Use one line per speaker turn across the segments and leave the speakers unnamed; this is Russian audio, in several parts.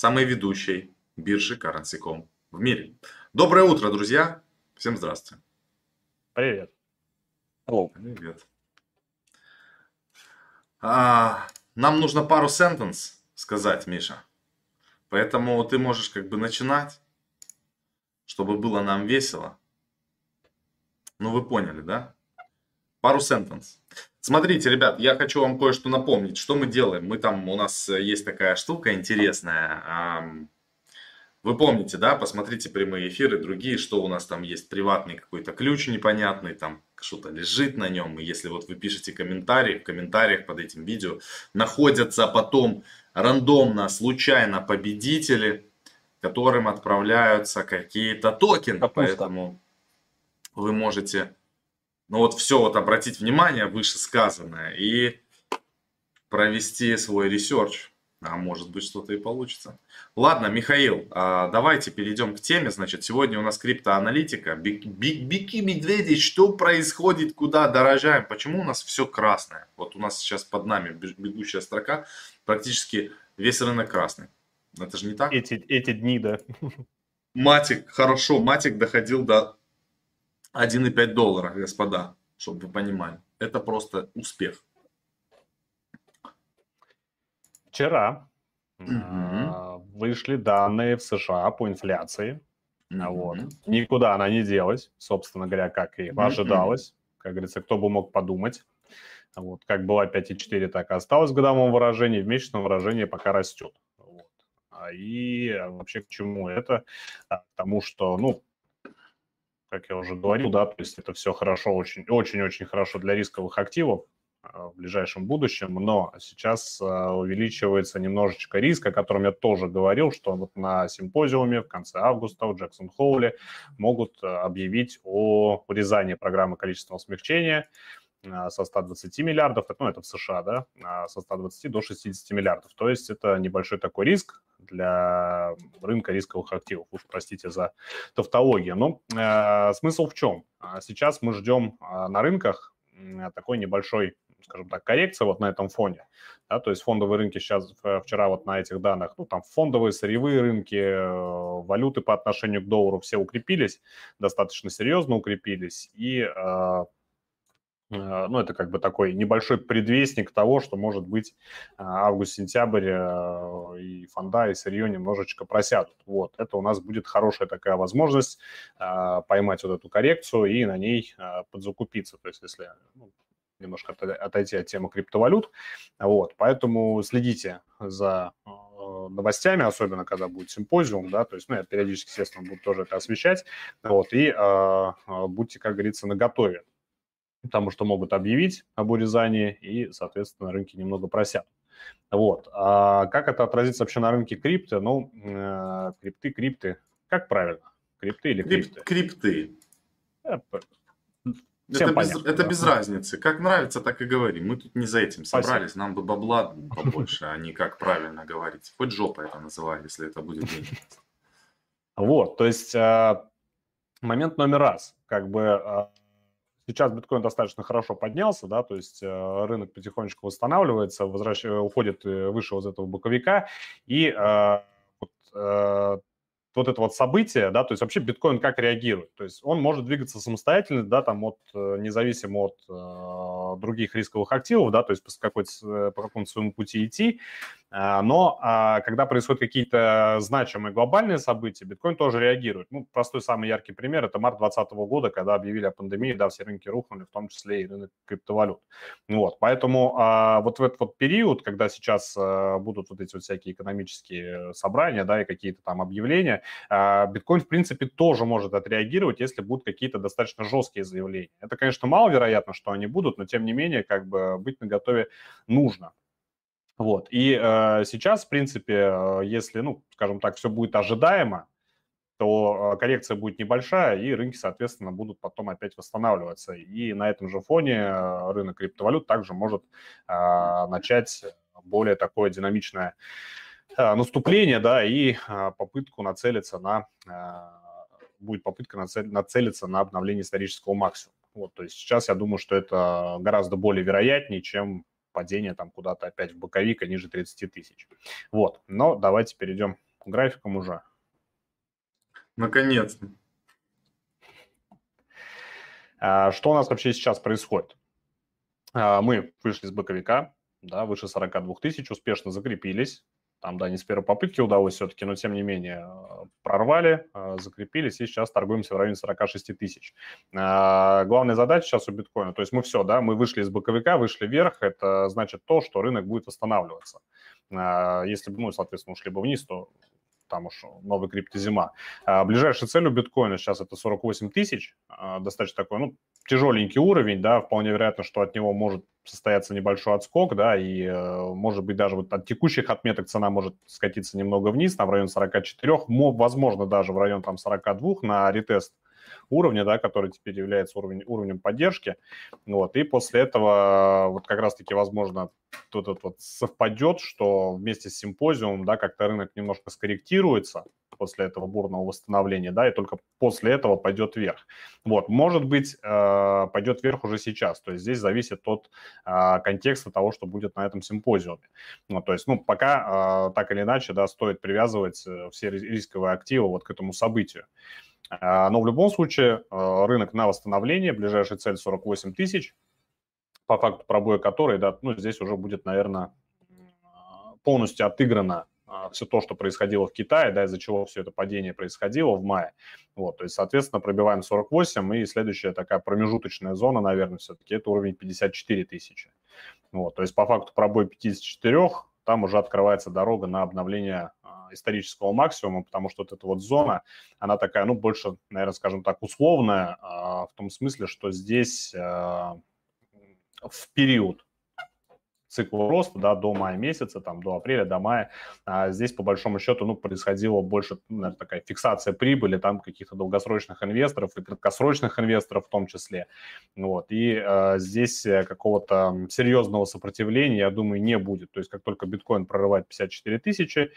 самой ведущей биржи Currency.com в мире. Доброе утро, друзья! Всем здравствуйте.
Привет.
Hello. Привет. А, нам нужно пару сентенс сказать, Миша. Поэтому ты можешь как бы начинать, чтобы было нам весело. Ну, вы поняли, да? Пару сентенс. Смотрите, ребят, я хочу вам кое-что напомнить, что мы делаем. Мы там, у нас есть такая штука интересная. Вы помните, да, посмотрите прямые эфиры, другие, что у нас там есть, приватный какой-то ключ непонятный, там что-то лежит на нем. И если вот вы пишете комментарии, в комментариях под этим видео находятся потом рандомно, случайно победители, которым отправляются какие-то токены. Капуста. Поэтому вы можете ну вот все вот обратить внимание вышесказанное и провести свой research. А может быть что-то и получится. Ладно, Михаил, а, давайте перейдем к теме. Значит, сегодня у нас криптоаналитика. Бики медведи, что происходит, куда дорожаем? Почему у нас все красное? Вот у нас сейчас под нами бегущая строка, практически весь рынок красный. Это же не так?
Эти, эти дни, да.
Матик, хорошо, Матик доходил до 1,5 доллара, господа, чтобы вы понимали. Это просто успех.
Вчера угу. вышли данные в США по инфляции. Угу. Вот. Никуда она не делась, собственно говоря, как и ожидалось. Как говорится, кто бы мог подумать. Вот, как была 5,4, так и осталось в годовом выражении, в месячном выражении пока растет. Вот. И вообще к чему это? К тому, что, ну, как я уже говорил, да, то есть это все хорошо, очень-очень хорошо для рисковых активов а, в ближайшем будущем, но сейчас а, увеличивается немножечко риск, о котором я тоже говорил, что вот на симпозиуме в конце августа в Джексон Хоуле могут а, объявить о урезании программы количественного смягчения, со 120 миллиардов, ну это в США, да, со 120 до 60 миллиардов. То есть это небольшой такой риск для рынка рисковых активов. Уж простите за тавтологию. Но э, смысл в чем? А сейчас мы ждем э, на рынках такой небольшой скажем так, коррекция вот на этом фоне. Да, то есть фондовые рынки сейчас, вчера вот на этих данных, ну, там фондовые, сырьевые рынки, э, валюты по отношению к доллару все укрепились, достаточно серьезно укрепились, и э, Э, ну, это как бы такой небольшой предвестник того, что, может быть, э, август-сентябрь э, и фонда, и сырье немножечко просядут. Вот, это у нас будет хорошая такая возможность поймать вот эту коррекцию и на ней подзакупиться. То есть, если ну, немножко отойти от темы криптовалют. Вот, поэтому следите за новостями, особенно когда будет симпозиум, да, то есть, ну, я периодически, естественно, буду тоже это освещать, вот, и э, будьте, как говорится, наготове потому что могут объявить об урезании, и, соответственно, рынки немного просят. Вот. А как это отразится вообще на рынке крипты? Ну, э, крипты, крипты. Как правильно? Крипты или крипты?
Крипты. Это, это, без, это без разницы. Как нравится, так и говори. Мы тут не за этим собрались. Спасибо. Нам бы бабла побольше, а не как правильно говорить. Хоть жопа это называй, если это будет
Вот, то есть э, момент номер раз. Как бы э, Сейчас биткоин достаточно хорошо поднялся, да, то есть э, рынок потихонечку восстанавливается, возвращ... уходит э, выше вот этого боковика, и э, вот, э, вот это вот событие, да, то есть вообще биткоин как реагирует, то есть он может двигаться самостоятельно, да, там от, э, независимо от э, других рисковых активов, да, то есть по, какой-то, э, по какому-то своему пути идти, э, но э, когда происходят какие-то значимые глобальные события, биткоин тоже реагирует. Ну, простой самый яркий пример – это март 2020 года, когда объявили о пандемии, да, все рынки рухнули, в том числе и рынок криптовалют. Вот, поэтому э, вот в этот вот период, когда сейчас будут вот эти вот всякие экономические собрания, да, и какие-то там объявления, а, биткоин, в принципе, тоже может отреагировать, если будут какие-то достаточно жесткие заявления. Это, конечно, маловероятно, что они будут, но, тем не менее, как бы быть наготове нужно. Вот. И э, сейчас, в принципе, э, если, ну, скажем так, все будет ожидаемо, то э, коррекция будет небольшая, и рынки, соответственно, будут потом опять восстанавливаться. И на этом же фоне э, рынок криптовалют также может э, начать более такое динамичное Э, наступление, да, и а, попытку нацелиться на будет попытка нацелиться на обновление исторического максимума. Вот, то есть сейчас я думаю, что это гораздо более вероятнее, чем падение там куда-то опять в боковик, а ниже 30 тысяч. Вот, но давайте перейдем графиком уже.
Наконец-то.
А, что у нас вообще сейчас происходит? А, мы вышли с боковика, да, выше 42 тысяч, успешно закрепились. Там, да, не с первой попытки удалось все-таки, но тем не менее э, прорвали, э, закрепились и сейчас торгуемся в районе 46 тысяч. А, главная задача сейчас у биткоина, то есть мы все, да, мы вышли из боковика, вышли вверх, это значит то, что рынок будет восстанавливаться. А, если бы, ну, соответственно, ушли бы вниз, то там уж новый криптозима. А ближайшая цель у биткоина сейчас это 48 тысяч, достаточно такой, ну, тяжеленький уровень, да, вполне вероятно, что от него может состояться небольшой отскок, да, и э, может быть даже вот от текущих отметок цена может скатиться немного вниз, там в район 44, возможно даже в район там 42 на ретест уровня, да, который теперь является уровень, уровнем поддержки. Вот, и после этого вот как раз-таки, возможно, тут вот, вот совпадет, что вместе с симпозиумом, да, как-то рынок немножко скорректируется после этого бурного восстановления, да, и только после этого пойдет вверх. Вот, может быть, э, пойдет вверх уже сейчас, то есть здесь зависит от э, контекста того, что будет на этом симпозиуме. Ну, то есть, ну, пока э, так или иначе, да, стоит привязывать все рисковые активы вот к этому событию. А, но в любом случае а, рынок на восстановление, ближайшая цель 48 тысяч, по факту пробоя которой, да, ну, здесь уже будет, наверное, полностью отыграно а, все то, что происходило в Китае, да, из-за чего все это падение происходило в мае. Вот, то есть, соответственно, пробиваем 48, и следующая такая промежуточная зона, наверное, все-таки это уровень 54 тысячи. Вот, то есть, по факту пробой 54, там уже открывается дорога на обновление исторического максимума, потому что вот эта вот зона, она такая, ну, больше, наверное, скажем так, условная, а, в том смысле, что здесь а, в период цикл роста, да, до мая месяца, там, до апреля, до мая, а здесь, по большому счету, ну, происходило больше, наверное, такая фиксация прибыли, там, каких-то долгосрочных инвесторов и краткосрочных инвесторов в том числе, вот, и э, здесь какого-то серьезного сопротивления, я думаю, не будет, то есть, как только биткоин прорывает 54 тысячи,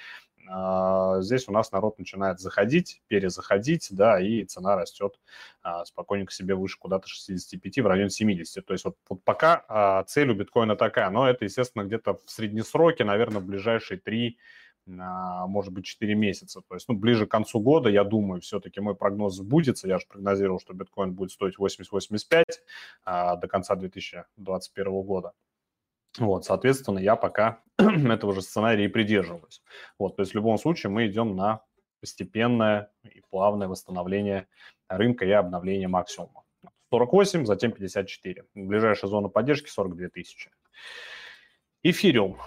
здесь у нас народ начинает заходить, перезаходить, да, и цена растет а, спокойненько себе выше куда-то 65, в районе 70. То есть вот, вот пока а, цель у биткоина такая, но это, естественно, где-то в среднесроке, наверное, в ближайшие 3 может быть, 4 месяца. То есть, ну, ближе к концу года, я думаю, все-таки мой прогноз сбудется. Я же прогнозировал, что биткоин будет стоить 80-85 а, до конца 2021 года. Вот, соответственно, я пока этого же сценария и придерживаюсь. Вот, то есть в любом случае мы идем на постепенное и плавное восстановление рынка и обновление максимума. 48, затем 54. Ближайшая зона поддержки 42 тысячи. Эфириум.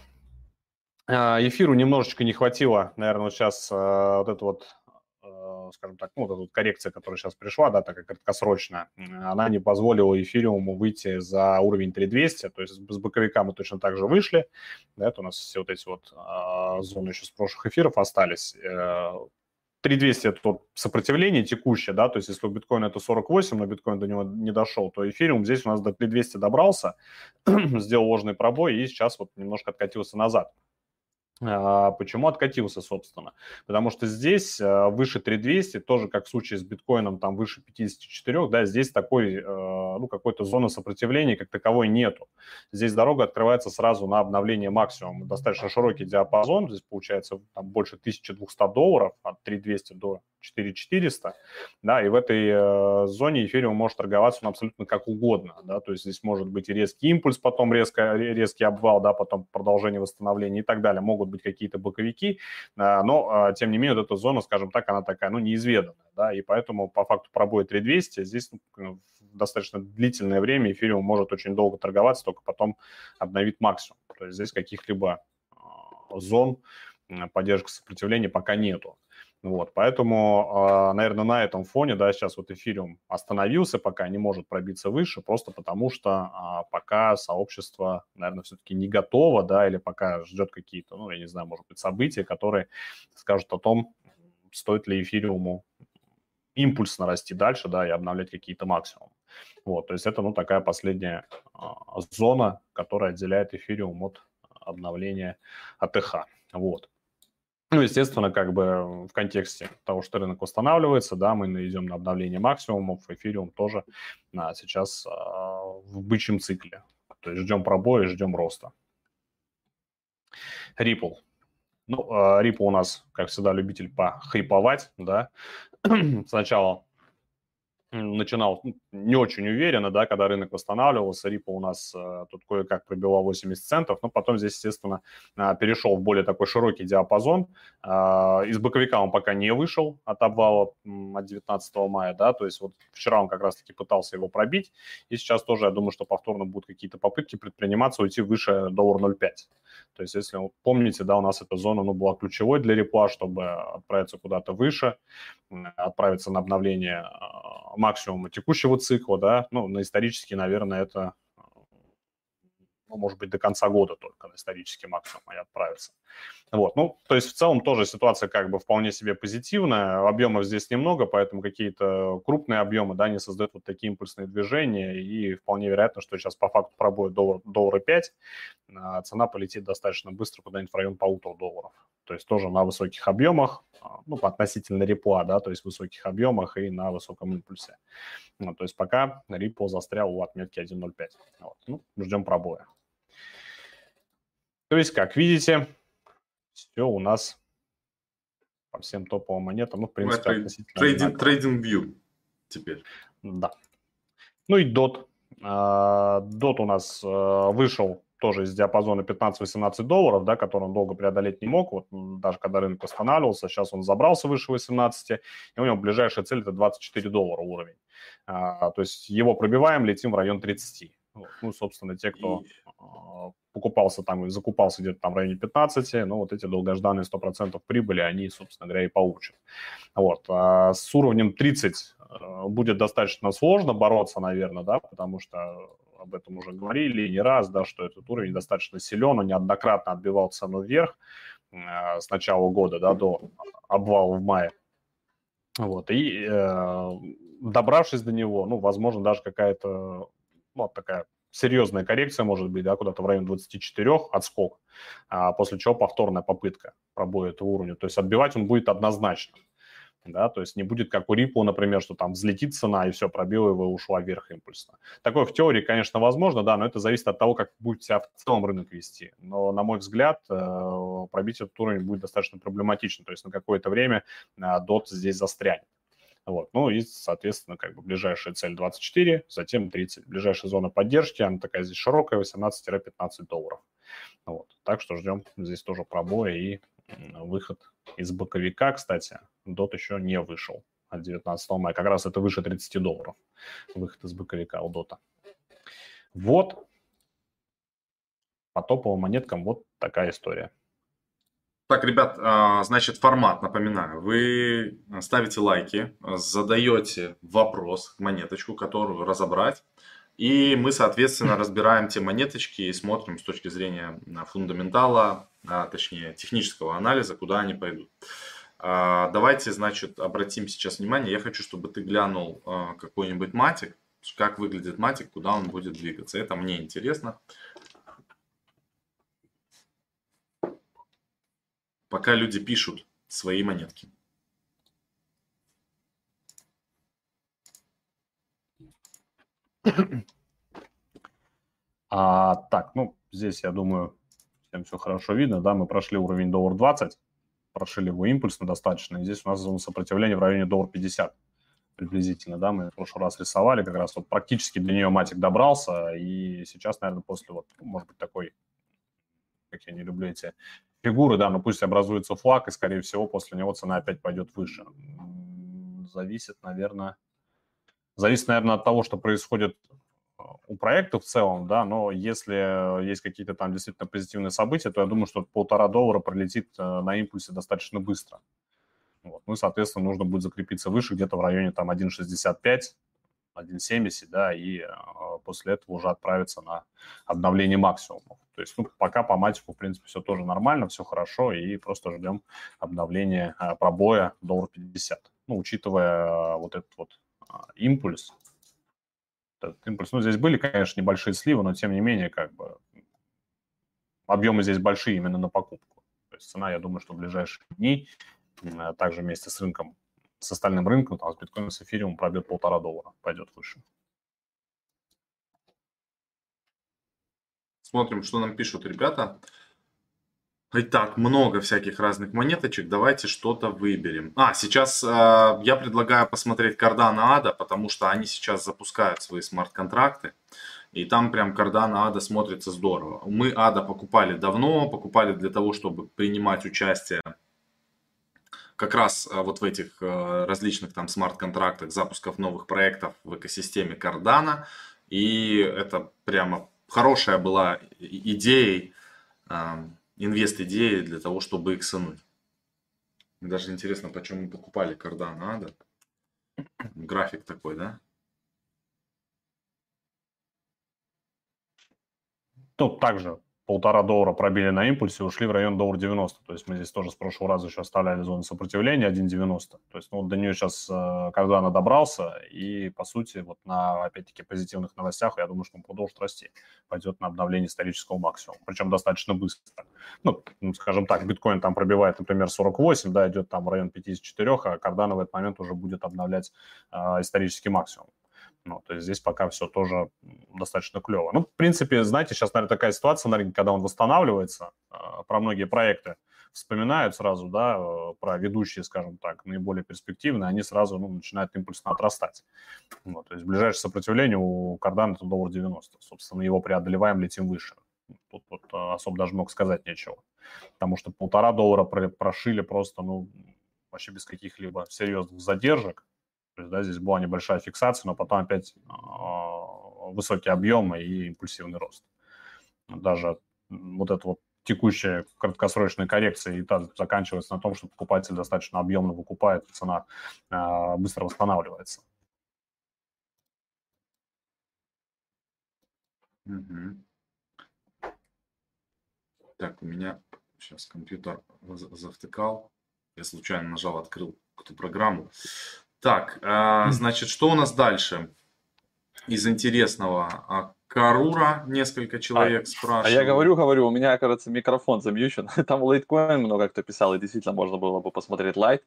А, эфиру немножечко не хватило, наверное, сейчас а, вот это вот скажем так, ну, вот эта вот коррекция, которая сейчас пришла, да, такая краткосрочная, она не позволила эфириуму выйти за уровень 3200, то есть с боковика мы точно так же вышли, да, это у нас все вот эти вот э, зоны еще с прошлых эфиров остались. 3200 э, – это вот сопротивление текущее, да, то есть если у биткоина это 48, но биткоин до него не дошел, то эфириум здесь у нас до 3200 добрался, сделал ложный пробой и сейчас вот немножко откатился назад. А, почему откатился, собственно? Потому что здесь а, выше 3200, тоже как в случае с биткоином, там выше 54, да, здесь такой, а, ну, какой-то зоны сопротивления как таковой нету. Здесь дорога открывается сразу на обновление максимума. Достаточно широкий диапазон, здесь получается там больше 1200 долларов, от 3200 до 4400, да, и в этой зоне эфириум может торговаться ну, абсолютно как угодно, да, то есть здесь может быть и резкий импульс, потом резко, резкий обвал, да, потом продолжение восстановления и так далее, могут быть какие-то боковики, э, но, э, тем не менее, вот эта зона, скажем так, она такая, ну, неизведанная, да, и поэтому по факту пробоя 3200 здесь ну, достаточно длительное время эфириум может очень долго торговаться, только потом обновить максимум, то есть здесь каких-либо э, зон поддержки сопротивления пока нету. Вот, поэтому, а, наверное, на этом фоне, да, сейчас вот эфириум остановился, пока не может пробиться выше, просто потому что а, пока сообщество, наверное, все-таки не готово, да, или пока ждет какие-то, ну, я не знаю, может быть, события, которые скажут о том, стоит ли эфириуму импульсно расти дальше, да, и обновлять какие-то максимумы. Вот, то есть это, ну, такая последняя а, зона, которая отделяет эфириум от обновления АТХ. Вот. Ну, естественно, как бы в контексте того, что рынок восстанавливается, да, мы идем на обновление максимумов, эфириум тоже а, сейчас а, в бычьем цикле. То есть ждем пробоя, ждем роста. Ripple. Ну, Рипа у нас, как всегда, любитель похайповать, да. Сначала начинал ну, не очень уверенно, да, когда рынок восстанавливался, Рипа у нас э, тут кое-как пробивал 80 центов, но потом здесь, естественно, э, перешел в более такой широкий диапазон. Э, из боковика он пока не вышел от обвала от 19 мая, да, то есть вот вчера он как раз-таки пытался его пробить, и сейчас тоже, я думаю, что повторно будут какие-то попытки предприниматься уйти выше доллар 0,5. То есть, если помните, да, у нас эта зона ну, была ключевой для репла, чтобы отправиться куда-то выше, отправиться на обновление а, максимума текущего цикла, да, ну, на исторически, наверное, это ну, может быть, до конца года только на исторический максимум и отправиться. Вот, ну, то есть в целом тоже ситуация как бы вполне себе позитивная, объемов здесь немного, поэтому какие-то крупные объемы, да, не создают вот такие импульсные движения, и вполне вероятно, что сейчас по факту пробует доллар, доллара 5, а цена полетит достаточно быстро куда-нибудь в район полутора долларов. То есть тоже на высоких объемах, а, ну, относительно репла, да, то есть высоких объемах и на высоком импульсе. Ну, то есть пока Ripple застрял у отметки 1.05. Вот. Ну, ждем пробоя. То есть, как видите, все у нас по всем топовым монетам, ну, в принципе,
ну, относительно трейдинг, трейдинг view теперь.
Да. Ну и DOT. А, DOT у нас а, вышел тоже из диапазона 15-18 долларов, да, который он долго преодолеть не мог, вот даже когда рынок восстанавливался, сейчас он забрался выше 18, и у него ближайшая цель это 24 доллара уровень. А, то есть его пробиваем, летим в район 30. Вот. Ну, собственно, те, кто и... Покупался там и закупался где-то там в районе 15, ну, вот эти долгожданные 100% прибыли, они, собственно говоря, и получат. Вот. А с уровнем 30 а, будет достаточно сложно бороться, наверное, да, потому что об этом уже говорили не раз, да, что этот уровень достаточно силен, он неоднократно отбивал цену вверх э, с начала года, да, до обвала в мае. Вот, и э, добравшись до него, ну, возможно, даже какая-то, ну, такая серьезная коррекция может быть, да, куда-то в районе 24 отскок, а после чего повторная попытка пробоя этого уровня. То есть отбивать он будет однозначно да, то есть не будет как у Ripple, например, что там взлетит цена и все, пробила его и ушла вверх импульсно. Такое в теории, конечно, возможно, да, но это зависит от того, как будет себя в целом рынок вести. Но, на мой взгляд, э, пробить этот уровень будет достаточно проблематично, то есть на какое-то время DOT э, здесь застрянет. Вот. Ну и, соответственно, как бы ближайшая цель 24, затем 30. Ближайшая зона поддержки, она такая здесь широкая, 18-15 долларов. Вот. Так что ждем здесь тоже пробоя и выход из боковика, кстати, DOT еще не вышел от 19 мая. Как раз это выше 30 долларов. Выход из боковика у DOT. Вот. По топовым монеткам вот такая история.
Так, ребят, а, значит, формат, напоминаю. Вы ставите лайки, задаете вопрос, монеточку, которую разобрать. И мы, соответственно, разбираем те монеточки и смотрим с точки зрения фундаментала, а, точнее технического анализа, куда они пойдут. А, давайте, значит, обратим сейчас внимание. Я хочу, чтобы ты глянул а, какой-нибудь матик, как выглядит матик, куда он будет двигаться. Это мне интересно. Пока люди пишут свои монетки.
А, так, ну, здесь, я думаю, всем все хорошо видно, да, мы прошли уровень доллар 20, прошли его импульсно достаточно, и здесь у нас зона сопротивления в районе доллар 50 приблизительно, да, мы в прошлый раз рисовали, как раз вот практически до нее матик добрался, и сейчас, наверное, после вот, может быть, такой, как я не люблю эти фигуры, да, но пусть образуется флаг, и, скорее всего, после него цена опять пойдет выше. Зависит, наверное, зависит, наверное, от того, что происходит у проекта в целом, да, но если есть какие-то там действительно позитивные события, то я думаю, что полтора доллара пролетит э, на импульсе достаточно быстро. Вот. Ну и, соответственно, нужно будет закрепиться выше, где-то в районе там 1,65, 1,70, да, и э, после этого уже отправиться на обновление максимумов. То есть, ну, пока по матику, в принципе, все тоже нормально, все хорошо, и просто ждем обновления э, пробоя доллар 50. Ну, учитывая э, вот этот вот импульс, этот импульс. Ну, здесь были, конечно, небольшие сливы, но тем не менее, как бы объемы здесь большие именно на покупку. То есть цена, я думаю, что в ближайшие дни также вместе с рынком, с остальным рынком, там, с биткоином, с эфириум пробьет полтора доллара, пойдет выше.
Смотрим, что нам пишут ребята. Итак, много всяких разных монеточек. Давайте что-то выберем. А, сейчас э, я предлагаю посмотреть Cardano ADA, потому что они сейчас запускают свои смарт-контракты. И там прям Cardano ADA смотрится здорово. Мы ADA покупали давно, покупали для того, чтобы принимать участие как раз э, вот в этих э, различных там смарт-контрактах, запусков новых проектов в экосистеме Cardano. И это прямо хорошая была идеей, инвест-идеей для того, чтобы иксануть. Даже интересно, почему мы покупали Cardano, да? График такой, да?
Тут также полтора доллара пробили на импульсе, ушли в район доллар 90. То есть мы здесь тоже с прошлого раза еще оставляли зону сопротивления 1.90. То есть ну, до нее сейчас э, когда она добрался, и по сути вот на, опять-таки, позитивных новостях, я думаю, что он продолжит расти. Пойдет на обновление исторического максимума, причем достаточно быстро. Ну, скажем так, биткоин там пробивает, например, 48, да, идет там в район 54, а Cardano в этот момент уже будет обновлять э, исторический максимум. Ну, то есть здесь пока все тоже достаточно клево. Ну, в принципе, знаете, сейчас, наверное, такая ситуация на рынке, когда он восстанавливается, а, про многие проекты вспоминают сразу, да, э, про ведущие, скажем так, наиболее перспективные, они сразу ну, начинают импульсно отрастать. Вот, то есть ближайшее сопротивление у Cardano это доллар 90. Собственно, его преодолеваем, летим выше. Тут вот э, особо даже мог сказать нечего. Потому что полтора доллара прошили просто, ну, вообще без каких-либо серьезных задержек. То есть, да, здесь была небольшая фиксация, но потом опять э, высокие объемы и импульсивный рост. Даже вот эта вот текущая краткосрочная коррекция и та заканчивается на том, что покупатель достаточно объемно выкупает, цена э, быстро восстанавливается.
Угу. Так, у меня сейчас компьютер завтыкал. Я случайно нажал, открыл эту программу. Так, э, значит, что у нас дальше из интересного? А, Карура несколько человек а, спрашивают.
А я говорю, говорю, у меня, кажется, микрофон замьючен. Там лайткоин много кто писал, и действительно можно было бы посмотреть лайт.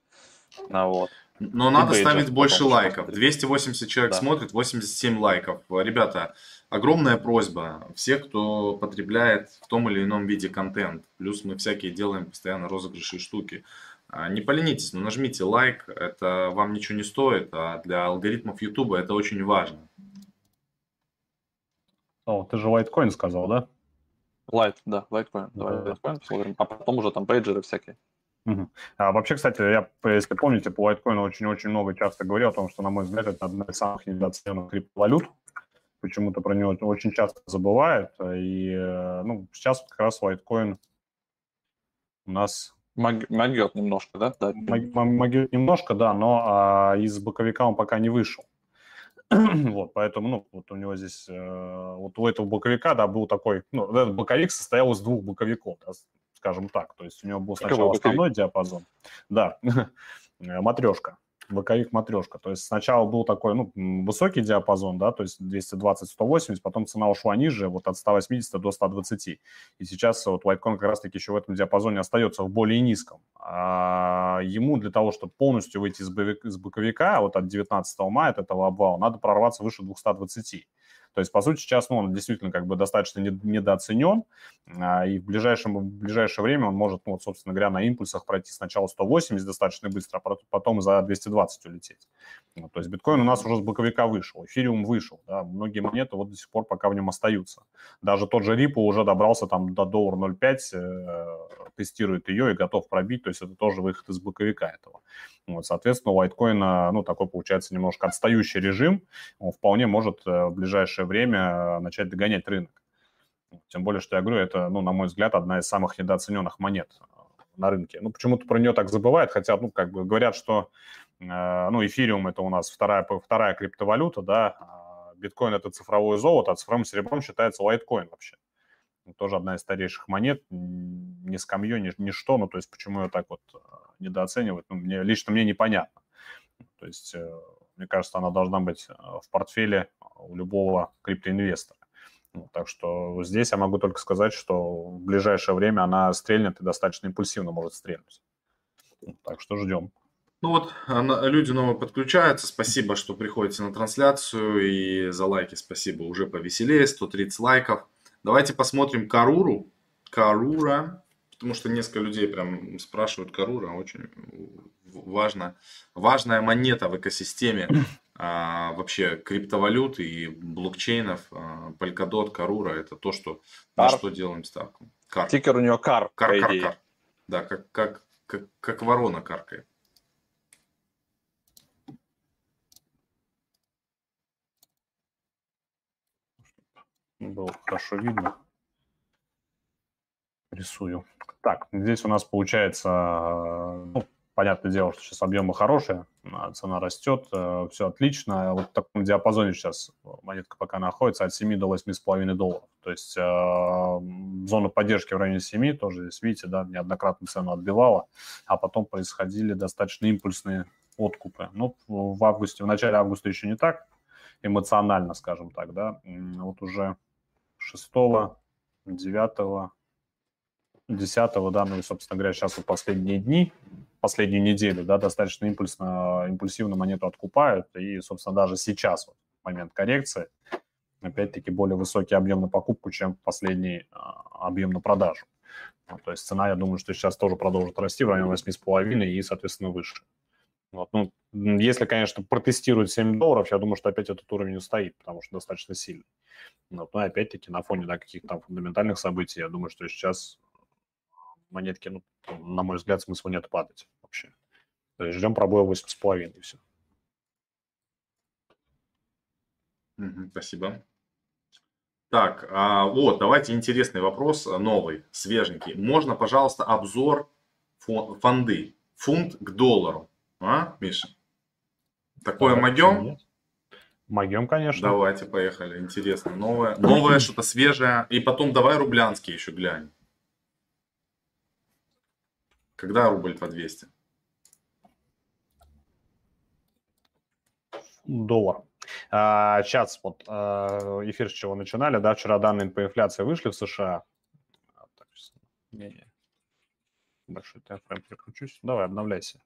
Ну, вот.
Но и надо ставить больше лайков. 280 человек да. смотрит, 87 лайков. Ребята, огромная просьба. Всех, кто потребляет в том или ином виде контент. Плюс мы всякие делаем постоянно розыгрыши и штуки. А, не поленитесь, но нажмите лайк, это вам ничего не стоит, а для алгоритмов YouTube это очень важно.
О, ты же Litecoin сказал, да?
Лайт, да, Litecoin. Давай Litecoin посмотрим, а потом уже там пейджеры всякие.
Угу. А вообще, кстати, я, если помните, по Litecoin у очень-очень много часто говорил о том, что, на мой взгляд, это одна из самых недооцененных криптовалют. Почему-то про него очень часто забывают. И э, ну, сейчас как раз лайткоин у нас
Могет немножко, да? да.
Могет немножко, да, но а, из боковика он пока не вышел. вот, поэтому, ну, вот у него здесь, э, вот у этого боковика, да, был такой, ну, этот боковик состоял из двух боковиков, да, скажем так. То есть у него был сначала основной диапазон, да, матрешка, боковик матрешка. То есть сначала был такой, ну, высокий диапазон, да, то есть 220-180, потом цена ушла ниже, вот от 180 до 120. И сейчас вот Litecoin как раз-таки еще в этом диапазоне остается в более низком. А ему для того, чтобы полностью выйти из боковика, вот от 19 мая, от этого обвала, надо прорваться выше 220. То есть, по сути, сейчас ну, он действительно как бы достаточно недооценен, а, и в, ближайшем, в ближайшее время он может, ну, вот, собственно говоря, на импульсах пройти сначала 180 достаточно быстро, а потом за 220 улететь. Ну, то есть биткоин у нас уже с боковика вышел, эфириум вышел, да, многие монеты вот до сих пор пока в нем остаются. Даже тот же Ripple уже добрался там до доллара 0,5, э, тестирует ее и готов пробить, то есть это тоже выход из боковика этого. Вот, соответственно, у лайткоина, ну, такой получается немножко отстающий режим, он вполне может э, в ближайшее время э, начать догонять рынок. Тем более, что я говорю, это, ну, на мой взгляд, одна из самых недооцененных монет э, на рынке. Ну, почему-то про нее так забывают, хотя, ну, как бы говорят, что, э, ну, эфириум это у нас вторая, вторая криптовалюта, да, а биткоин это цифровое золото, а цифровым серебром считается лайткоин вообще. Тоже одна из старейших монет, ни скамье, ни, ни что, ну, то есть почему ее так вот недооценивают, ну, мне, лично мне непонятно. То есть, э, мне кажется, она должна быть э, в портфеле у любого криптоинвестора. Ну, так что здесь я могу только сказать, что в ближайшее время она стрельнет и достаточно импульсивно может стрельнуть. Ну, так что ждем.
Ну вот, люди новые подключаются. Спасибо, что приходите на трансляцию. И за лайки спасибо. Уже повеселее, 130 лайков. Давайте посмотрим Каруру. Карура. Потому что несколько людей прям спрашивают Карура, очень важно, важная монета в экосистеме а, вообще криптовалют и блокчейнов, а, Polkadot, Карура, это то, что, на что делаем ставку.
Кар. Тикер у него кар,
кар, кар, кар. Да, как, как, как, как ворона каркает.
Было хорошо видно рисую. Так, здесь у нас получается, э, ну, понятное дело, что сейчас объемы хорошие, а цена растет, э, все отлично. Вот в таком диапазоне сейчас монетка пока находится от 7 до 8,5 долларов. То есть э, зона поддержки в районе 7 тоже здесь, видите, да, неоднократно цену отбивала, а потом происходили достаточно импульсные откупы. Ну, в августе, в начале августа еще не так эмоционально, скажем так, да, вот уже 6, 9, 10 да, ну и, собственно говоря, сейчас вот последние дни, последнюю неделю, да, достаточно импульсно, импульсивно монету откупают, и, собственно, даже сейчас, вот, момент коррекции, опять-таки, более высокий объем на покупку, чем последний а, объем на продажу. Ну, то есть цена, я думаю, что сейчас тоже продолжит расти в районе 8,5 и, соответственно, выше. Вот, ну, если, конечно, протестируют 7 долларов, я думаю, что опять этот уровень устоит, потому что достаточно сильный. Вот, но опять-таки на фоне да, каких-то там фундаментальных событий, я думаю, что сейчас монетки, ну, на мой взгляд, смысла нет падать вообще. То есть ждем пробоя 8,5 и все.
Спасибо. Так, а, вот, давайте интересный вопрос, а, новый, свеженький. Можно, пожалуйста, обзор фонды, фунт к доллару, а, Миша? Такое да, могем?
Могем, конечно.
Давайте, поехали. Интересно. Новое, новое что-то свежее. И потом давай рублянский еще глянь. Когда рубль по 200?
Доллар. А, сейчас вот а, эфир с чего начинали, да, вчера данные по инфляции вышли в США. А, так, не, не. Большой таймфрейм переключусь. Давай, обновляйся.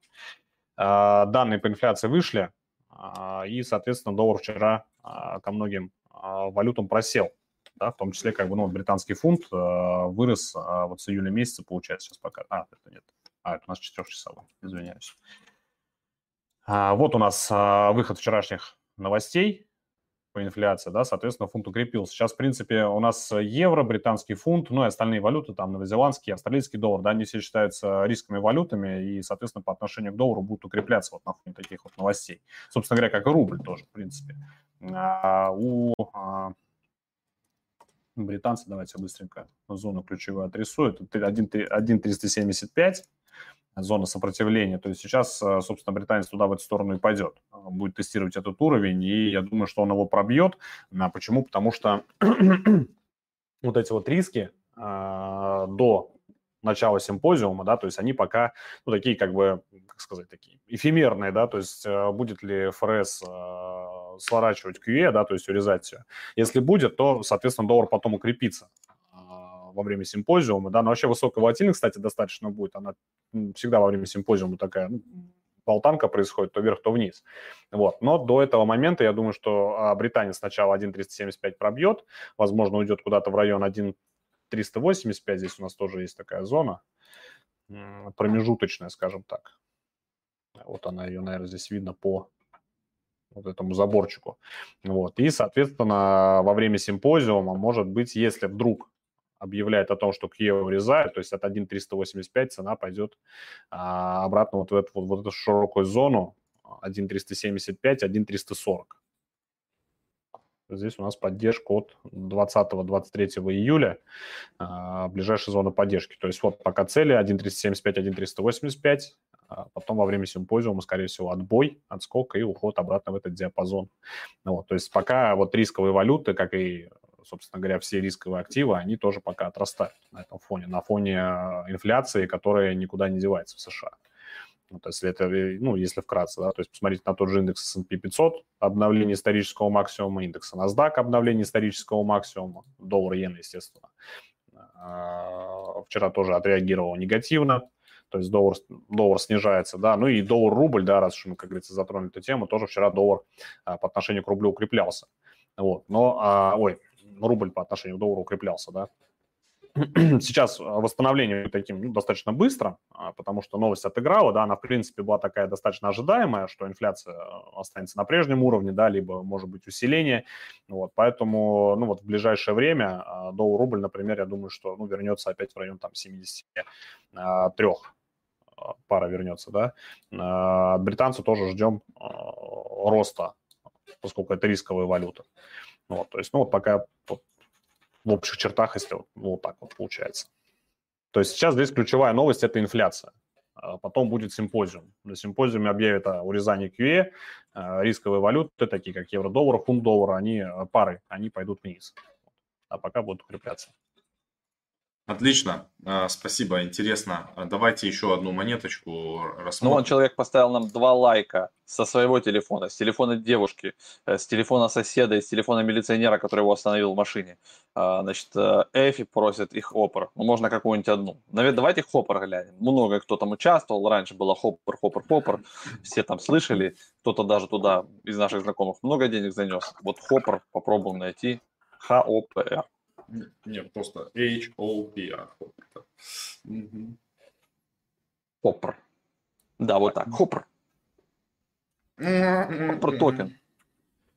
А, данные по инфляции вышли, а, и, соответственно, доллар вчера а, ко многим валютам просел да, в том числе как бы, ну, британский фунт э, вырос э, вот с июля месяца, получается, сейчас пока, а, это нет, а, это у нас четырехчасовой, извиняюсь. А, вот у нас выход вчерашних новостей по инфляции, да, соответственно, фунт укрепился. Сейчас, в принципе, у нас евро, британский фунт, ну и остальные валюты, там, новозеландский, австралийский доллар, да, они все считаются рисковыми валютами и, соответственно, по отношению к доллару будут укрепляться вот на фоне таких вот новостей. Собственно говоря, как и рубль тоже, в принципе. А, у а, британцы, давайте быстренько зону ключевую отрисую, это 1.375, зона сопротивления. То есть сейчас, э, собственно, британец туда в эту сторону и пойдет. Э, будет тестировать этот уровень, и я думаю, что он его пробьет. А почему? Потому что вот эти вот риски э, до начала симпозиума, да, то есть они пока, ну, такие, как бы, как сказать, такие эфемерные, да, то есть будет ли ФРС сворачивать QE, да, то есть урезать все. Если будет, то, соответственно, доллар потом укрепится во время симпозиума, да, но вообще высокая волатильность, кстати, достаточно будет, она всегда во время симпозиума такая, ну, болтанка происходит то вверх, то вниз. Вот. Но до этого момента я думаю, что а, британец сначала 1.375 пробьет, возможно, уйдет куда-то в район 1.385, здесь у нас тоже есть такая зона, промежуточная, скажем так. Вот она, ее, наверное, здесь видно по вот этому заборчику. Вот. И, соответственно, во время симпозиума, может быть, если вдруг объявляет о том, что Киев урезает, то есть от 1.385 цена пойдет а, обратно вот в эту, вот, вот эту широкую зону 1.375, 1.340. Здесь у нас поддержка от 20-23 июля, а, ближайшая зона поддержки. То есть вот пока цели 1.375, 1.385, а потом во время симпозиума, скорее всего, отбой, отскок и уход обратно в этот диапазон. Вот, то есть пока вот рисковые валюты, как и собственно говоря, все рисковые активы, они тоже пока отрастают на этом фоне, на фоне э, инфляции, которая никуда не девается в США. Вот, если это, э, ну, если вкратце, да, то есть посмотрите на тот же индекс S&P 500, обновление исторического максимума, индекса NASDAQ, обновление исторического максимума, доллар, иена, естественно. А, вчера тоже отреагировал негативно, то есть доллар, доллар снижается, да, ну и доллар-рубль, да, раз уж мы, как говорится, затронули эту тему, тоже вчера доллар а, по отношению к рублю укреплялся. Вот, но, а, ой, рубль по отношению к доллару укреплялся, да. сейчас восстановление таким ну, достаточно быстро, а, потому что новость отыграла, да, она в принципе была такая достаточно ожидаемая, что инфляция останется на прежнем уровне, да, либо может быть усиление, вот, поэтому, ну вот в ближайшее время а, доллар-рубль, например, я думаю, что, ну, вернется опять в район там 73 пара вернется, да. Британцы тоже ждем роста, поскольку это рисковая валюта. Вот, то есть, ну, вот пока в общих чертах, если вот, ну, вот так вот получается. То есть сейчас здесь ключевая новость – это инфляция. А потом будет симпозиум. На симпозиуме объявят о урезании QE, а, рисковые валюты, такие как евро-доллар, фунт-доллар, они а, пары, они пойдут вниз. А пока будут укрепляться.
Отлично, а, спасибо, интересно. А давайте еще одну монеточку рассмотрим.
Ну, он человек поставил нам два лайка со своего телефона, с телефона девушки, э, с телефона соседа и с телефона милиционера, который его остановил в машине. А, значит, э, Эфи просит их хоппер. Ну, можно какую-нибудь одну. Наверное, давайте хоппер глянем. Много кто там участвовал. Раньше было хоппер, хоппер, хоппер. Все там слышали. Кто-то даже туда из наших знакомых много денег занес. Вот хоппер попробуем найти. Х-О-П-Р.
Не, просто H-O-P-R.
Hopper. Да, вот так. Hopper. Хоппер токен.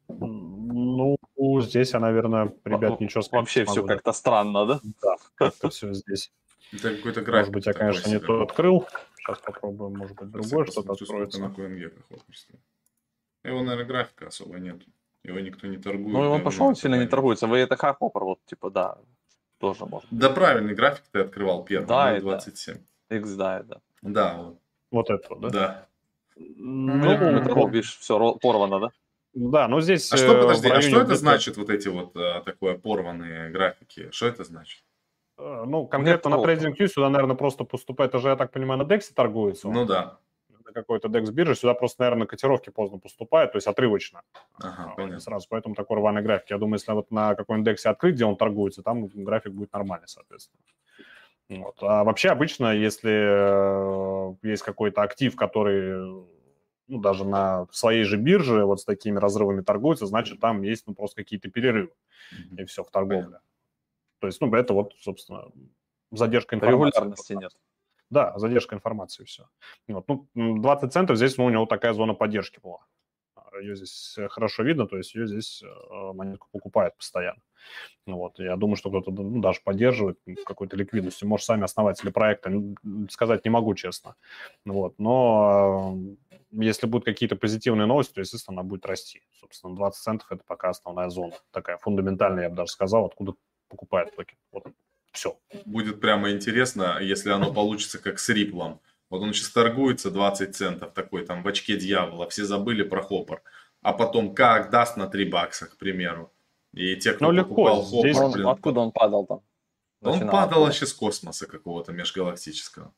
Ну, здесь, я, наверное, ребят, ничего
сказать Вообще все как-то странно, да?
Да, как-то все здесь.
Это какой-то график.
Может быть, я, конечно, не то открыл. Сейчас попробуем, может быть, другое что-то откроется.
на CoinGecko Его, наверное, графика особо нету. Его никто не торгует.
Ну, он пошел, он сильно не торгуется. Вы это хоппер, вот, типа, да, тоже можно.
Да, правильный график ты открывал первый,
да,
27.
X, да,
да. Да, вот.
Вот это, да?
Да.
Ну, это, ну, видишь, все порвано, да?
Да, но здесь...
А что, подожди, а что это значит, вот эти вот а, такое порванные графики? Что это значит?
Э, ну, конкретно Нет, на TradingView сюда, наверное, просто поступает, уже, я так понимаю, на DEX торгуется.
Ну да
какой-то DEX бирже, сюда просто, наверное, котировки поздно поступают, то есть отрывочно.
Ага, понятно.
Сразу, поэтому такой рваный график. Я думаю, если вот на какой-нибудь DEX открыть, где он торгуется, там график будет нормальный, соответственно. Вот. А вообще обычно, если э, есть какой-то актив, который ну, даже на своей же бирже вот с такими разрывами торгуется, значит, там есть ну, просто какие-то перерывы, mm-hmm. и все в торговле. Понятно. То есть, ну, это вот, собственно, задержка информации.
Регулярности нет.
Да, задержка информации, все. Вот. Ну, 20 центов здесь ну, у него такая зона поддержки была. Ее здесь э, хорошо видно, то есть ее здесь э, монетку покупают постоянно. Вот. Я думаю, что кто-то ну, даже поддерживает какой-то ликвидностью. Может, сами основатели проекта, сказать не могу честно. Вот. Но э, если будут какие-то позитивные новости, то, естественно, она будет расти. Собственно, 20 центов – это пока основная зона. Такая фундаментальная, я бы даже сказал, откуда покупают токен. Вот все.
Будет прямо интересно, если оно получится как с Риплом. Вот он сейчас торгуется 20 центов, такой там в очке дьявола, все забыли про хоппер. А потом как даст на 3 бакса, к примеру. И те, кто ну, покупал
легко. хоппер, он, блин, Откуда он падал там?
Он падал вообще с космоса какого-то межгалактического.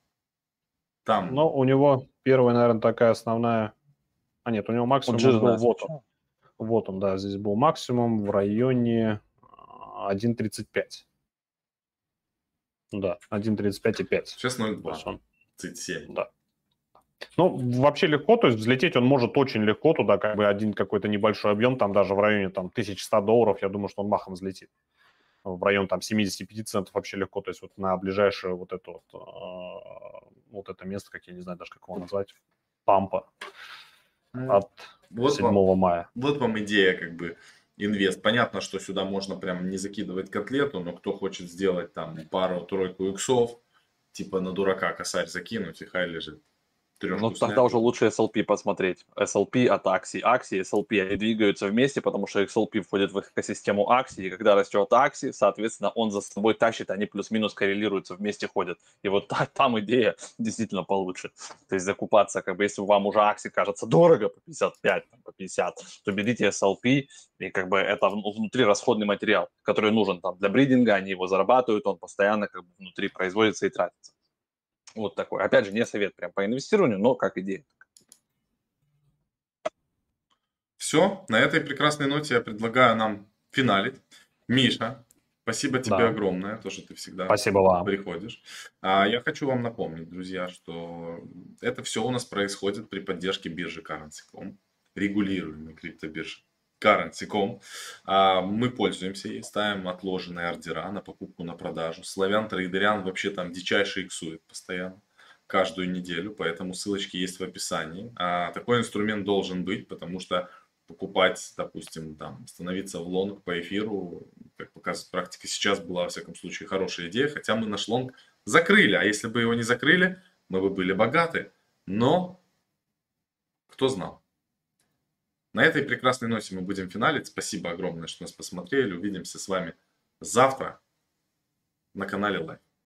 Там. Ну, у него первая, наверное, такая основная... А нет, у него максимум он был вот он. Вот он, да, здесь был максимум в районе 1.35. Да, 1.35,5.
Сейчас 0.2. 37.
Да. Ну, вообще легко, то есть взлететь он может очень легко туда, как бы один какой-то небольшой объем, там даже в районе там 1100 долларов, я думаю, что он махом взлетит. В район там 75 центов вообще легко, то есть вот на ближайшее вот это вот, э, вот это место, как я не знаю даже, как его назвать, пампа от вот 7 вам, мая.
Вот вам идея как бы инвест. Понятно, что сюда можно прям не закидывать котлету, но кто хочет сделать там пару-тройку иксов, типа на дурака косарь закинуть, и хай лежит.
Ну, тогда уже лучше SLP посмотреть. SLP от Axie. Axie и SLP, они двигаются вместе, потому что XLP входит в экосистему Axie, и когда растет Axie, соответственно, он за собой тащит, они плюс-минус коррелируются, вместе ходят. И вот та, там идея действительно получше. То есть закупаться, как бы, если вам уже Axie кажется дорого, по 55, по 50, то берите SLP, и как бы это внутри расходный материал, который нужен там для бридинга, они его зарабатывают, он постоянно как бы внутри производится и тратится. Вот такой. Опять же, не совет прям по инвестированию, но как идея.
Все, на этой прекрасной ноте я предлагаю нам финалить. Миша, спасибо тебе да. огромное, то, что ты всегда
спасибо вам.
приходишь. А я хочу вам напомнить, друзья, что это все у нас происходит при поддержке биржи Currency.com, регулируемой криптобиржи. currency.com. А, мы пользуемся и ставим отложенные ордера на покупку, на продажу. Славян Трейдерян вообще там дичайше иксует постоянно каждую неделю, поэтому ссылочки есть в описании. А, такой инструмент должен быть, потому что покупать, допустим, там, становиться в лонг по эфиру, как показывает практика, сейчас была, во всяком случае, хорошая идея, хотя мы наш long закрыли, а если бы его не закрыли, мы бы были богаты. Но кто знал? На этой прекрасной ноте мы будем финалить. Спасибо огромное, что нас посмотрели. Увидимся с вами завтра на канале Лайк.